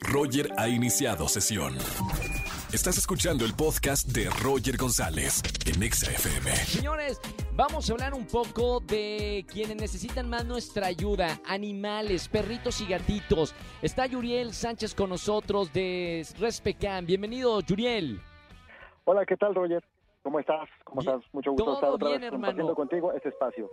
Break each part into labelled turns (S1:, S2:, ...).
S1: Roger ha iniciado sesión. Estás escuchando el podcast de Roger González en Exa FM.
S2: Señores, vamos a hablar un poco de quienes necesitan más nuestra ayuda, animales, perritos y gatitos. Está Yuriel Sánchez con nosotros de Respecam. Bienvenido, Yuriel.
S3: Hola, ¿qué tal, Roger? ¿Cómo estás? ¿Cómo
S2: Bien,
S3: estás? Mucho gusto
S2: todo
S3: estar otra
S2: bien,
S3: vez
S2: hermano.
S3: compartiendo contigo este espacio.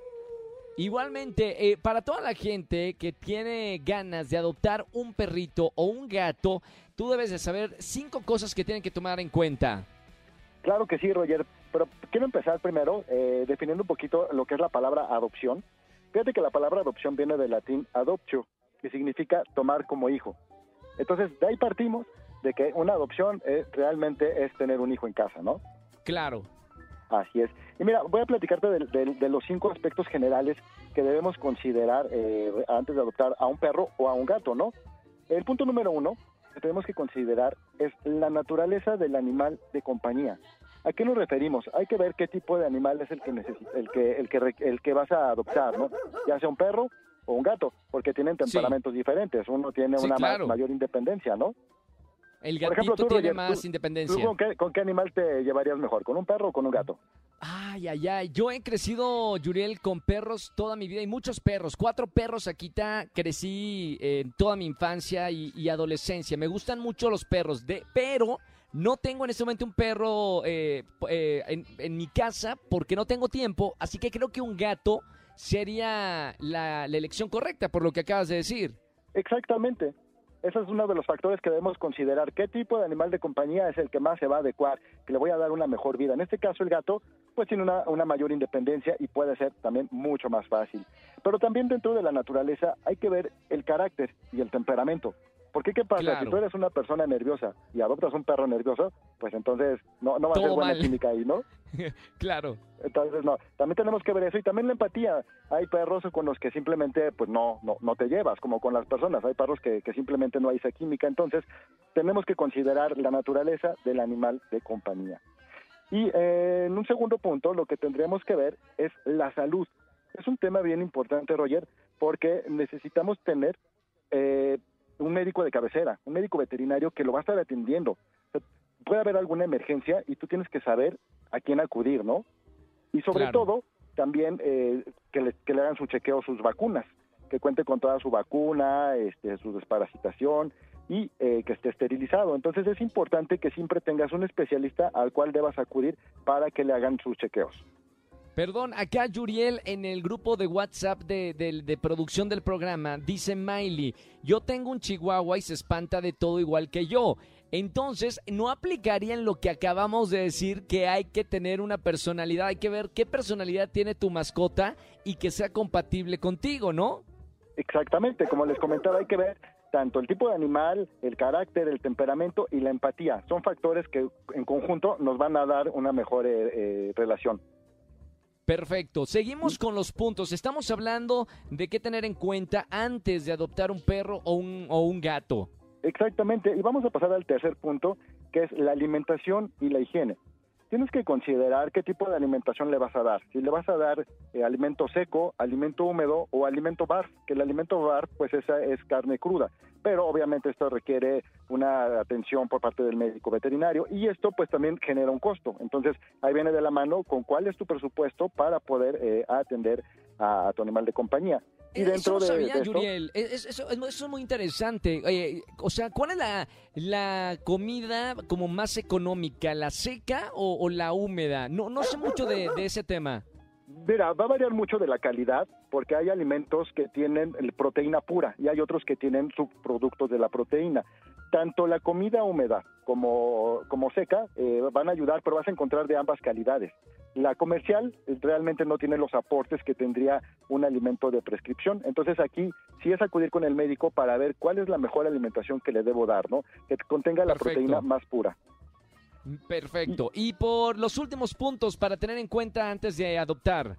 S2: Igualmente, eh, para toda la gente que tiene ganas de adoptar un perrito o un gato, tú debes de saber cinco cosas que tienen que tomar en cuenta.
S3: Claro que sí, Roger, pero quiero empezar primero eh, definiendo un poquito lo que es la palabra adopción. Fíjate que la palabra adopción viene del latín adoptio, que significa tomar como hijo. Entonces, de ahí partimos de que una adopción eh, realmente es tener un hijo en casa, ¿no?
S2: Claro.
S3: Así es. Y mira, voy a platicarte de, de- de los cinco aspectos generales que debemos considerar eh, antes de adoptar a un perro o a un gato, ¿no? El punto número uno que tenemos que considerar es la naturaleza del animal de compañía. ¿A qué nos referimos? Hay que ver qué tipo de animal es el que necesita, el que, el que, el que vas a adoptar, ¿no? Ya sea un perro o un gato, porque tienen temperamentos diferentes. Uno tiene
S2: Sí,
S3: una ma- mayor independencia, ¿no?
S2: El gatito
S3: ejemplo,
S2: tiene
S3: Roger,
S2: más
S3: tú-
S2: independencia.
S3: ¿Tú con qué, con qué animal te llevarías mejor? ¿Con un perro o con un gato?
S2: Ay, ay, ay. Yo he crecido, Yuriel, con perros toda mi vida y muchos perros. Cuatro perros aquí está. Crecí en toda mi infancia y, y adolescencia. Me gustan mucho los perros, de, pero no tengo en este momento un perro eh, eh, en, en mi casa porque no tengo tiempo. Así que creo que un gato sería la, la elección correcta por lo que acabas de decir.
S3: Exactamente. Ese es uno de los factores que debemos considerar. ¿Qué tipo de animal de compañía es el que más se va a adecuar, que le voy a dar una mejor vida? En este caso, el gato, pues tiene una, una mayor independencia y puede ser también mucho más fácil. Pero también dentro de la naturaleza hay que ver el carácter y el temperamento. Porque qué pasa,
S2: Claro.
S3: si tú eres una persona nerviosa y adoptas un perro nervioso, pues entonces no, no va a ser buena
S2: mal.
S3: química ahí, ¿no?
S2: Claro.
S3: Entonces, no, también tenemos que ver eso y también la empatía. Hay perros con los que simplemente pues no, no, no te llevas, como con las personas. Hay perros que, que simplemente no hay esa química. Entonces, tenemos que considerar la naturaleza del animal de compañía. Y eh, en un segundo punto, lo que tendríamos que ver es la salud. Es un tema bien importante, Roger, porque necesitamos tener eh, un médico de cabecera, un médico veterinario que lo va a estar atendiendo. O sea, puede haber alguna emergencia y tú tienes que saber a quién acudir, ¿no? Y sobre
S2: Claro.
S3: todo, también eh, que, le, que le hagan su chequeo, sus vacunas, que cuente con toda su vacuna, este, su desparasitación y eh, que esté esterilizado. Entonces es importante que siempre tengas un especialista al cual debas acudir para que le hagan sus chequeos.
S2: Perdón, acá Yuriel en el grupo de WhatsApp de, de- de producción del programa dice Miley, yo tengo un chihuahua y se espanta de todo igual que yo. Entonces, no aplicaría en lo que acabamos de decir que hay que tener una personalidad, hay que ver qué personalidad tiene tu mascota y que sea compatible contigo, ¿no?
S3: Exactamente, como les comentaba, hay que ver tanto el tipo de animal, el carácter, el temperamento y la empatía. Son factores que en conjunto nos van a dar una mejor eh, eh, relación.
S2: Perfecto. Seguimos con los puntos. Estamos hablando de qué tener en cuenta antes de adoptar un perro o un, o un gato.
S3: Exactamente, y vamos a pasar al tercer punto, que es la alimentación y la higiene. Tienes que considerar qué tipo de alimentación le vas a dar. Si le vas a dar eh, alimento seco, alimento húmedo o alimento bar, que el alimento bar pues esa es carne cruda, pero obviamente esto requiere una atención por parte del médico veterinario y esto pues también genera un costo. Entonces ahí viene de la mano con cuál es tu presupuesto para poder eh, atender a, a tu animal de compañía. Y
S2: Eso
S3: dentro
S2: no
S3: de,
S2: sabía,
S3: de esto,
S2: Yuriel. Es- es- Eso, es- eso es muy interesante. Oye, o sea, ¿cuál es la, la comida como más económica? ¿La seca o, o la húmeda? No, no sé mucho de, de ese tema.
S3: Mira, va a variar mucho de la calidad porque hay alimentos que tienen proteína pura y hay otros que tienen subproductos de la proteína. Tanto la comida húmeda como, como seca eh, van a ayudar, pero vas a encontrar de ambas calidades. La comercial realmente no tiene los aportes que tendría un alimento de prescripción. Entonces aquí sí es acudir con el médico para ver cuál es la mejor alimentación que le debo dar, ¿no? Que contenga la
S2: Perfecto.
S3: proteína más pura.
S2: Perfecto. Y por los últimos puntos para tener en cuenta antes de adoptar.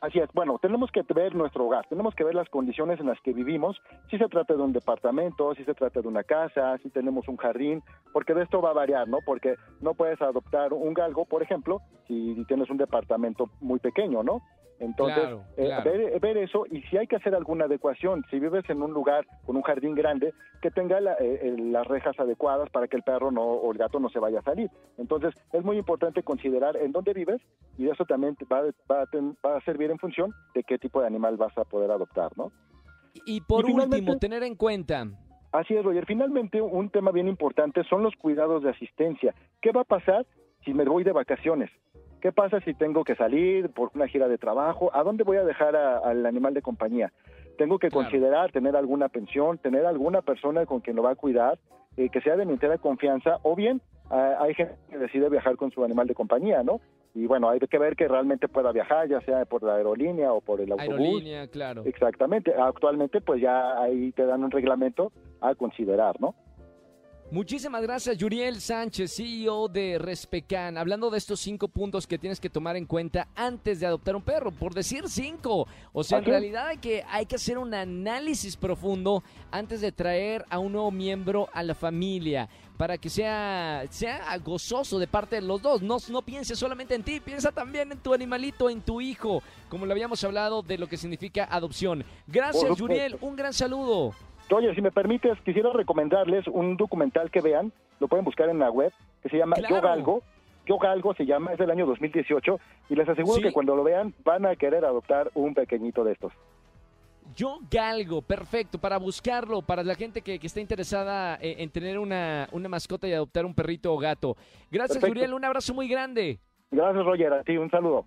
S3: Así es, bueno, tenemos que ver nuestro hogar, tenemos que ver las condiciones en las que vivimos, si se trata de un departamento, si se trata de una casa, si tenemos un jardín, porque de esto va a variar, ¿no? Porque no puedes adoptar un galgo, por ejemplo, si tienes un departamento muy pequeño, ¿no? Entonces,
S2: Claro,
S3: eh, ver, ver eso y si hay que hacer alguna adecuación, si vives en un lugar con un jardín grande, que tenga la- eh, eh, las rejas adecuadas para que el perro no o el gato no se vaya a salir. Entonces, es muy importante considerar en dónde vives y eso también va, va, a ten- va a servir en función de qué tipo de animal vas a poder adoptar, ¿no?
S2: Y por
S3: Y
S2: último, tener en cuenta,
S3: Así es, Roger. Finalmente, un tema bien importante son los cuidados de asistencia. ¿Qué va a pasar si me voy de vacaciones? ¿Qué pasa si tengo que salir por una gira de trabajo? ¿A dónde voy a dejar a- al animal de compañía? Tengo que
S2: Claro.
S3: considerar tener alguna pensión, tener alguna persona con quien lo va a cuidar, eh, que sea de mi entera confianza, o bien hay gente que decide viajar con su animal de compañía, ¿no? Y bueno, hay que ver que realmente pueda viajar, ya sea por la aerolínea o por el autobús.
S2: aerolínea, claro.
S3: Exactamente. Actualmente, pues ya ahí te dan un reglamento a considerar, ¿no?
S2: Muchísimas gracias, Yuriel Sánchez, CEO de Respecan. Hablando de estos cinco puntos que tienes que tomar en cuenta antes de adoptar un perro, por decir cinco. O sea, en realidad hay que, hay que hacer un análisis profundo antes de traer a un nuevo miembro a la familia para que sea, sea gozoso de parte de los dos. No, no pienses solamente en ti, piensa también en tu animalito, en tu hijo, como lo habíamos hablado de lo que significa adopción. Gracias. Yuriel. Un gran saludo.
S3: Oye, si me permites, quisiera recomendarles un documental que vean, lo pueden buscar en la web, que se llama
S2: Claro.
S3: Yo Galgo. Yo Galgo se llama, es del año 2018, y les aseguro
S2: Sí.
S3: que cuando lo vean van a querer adoptar un pequeñito de estos.
S2: Yo Galgo, perfecto, para buscarlo, para la gente que, que está interesada en, en tener una, una mascota y adoptar un perrito o gato. Gracias,
S3: Perfecto.
S2: Uriel, un abrazo muy grande.
S3: Gracias, Roger, a ti un saludo.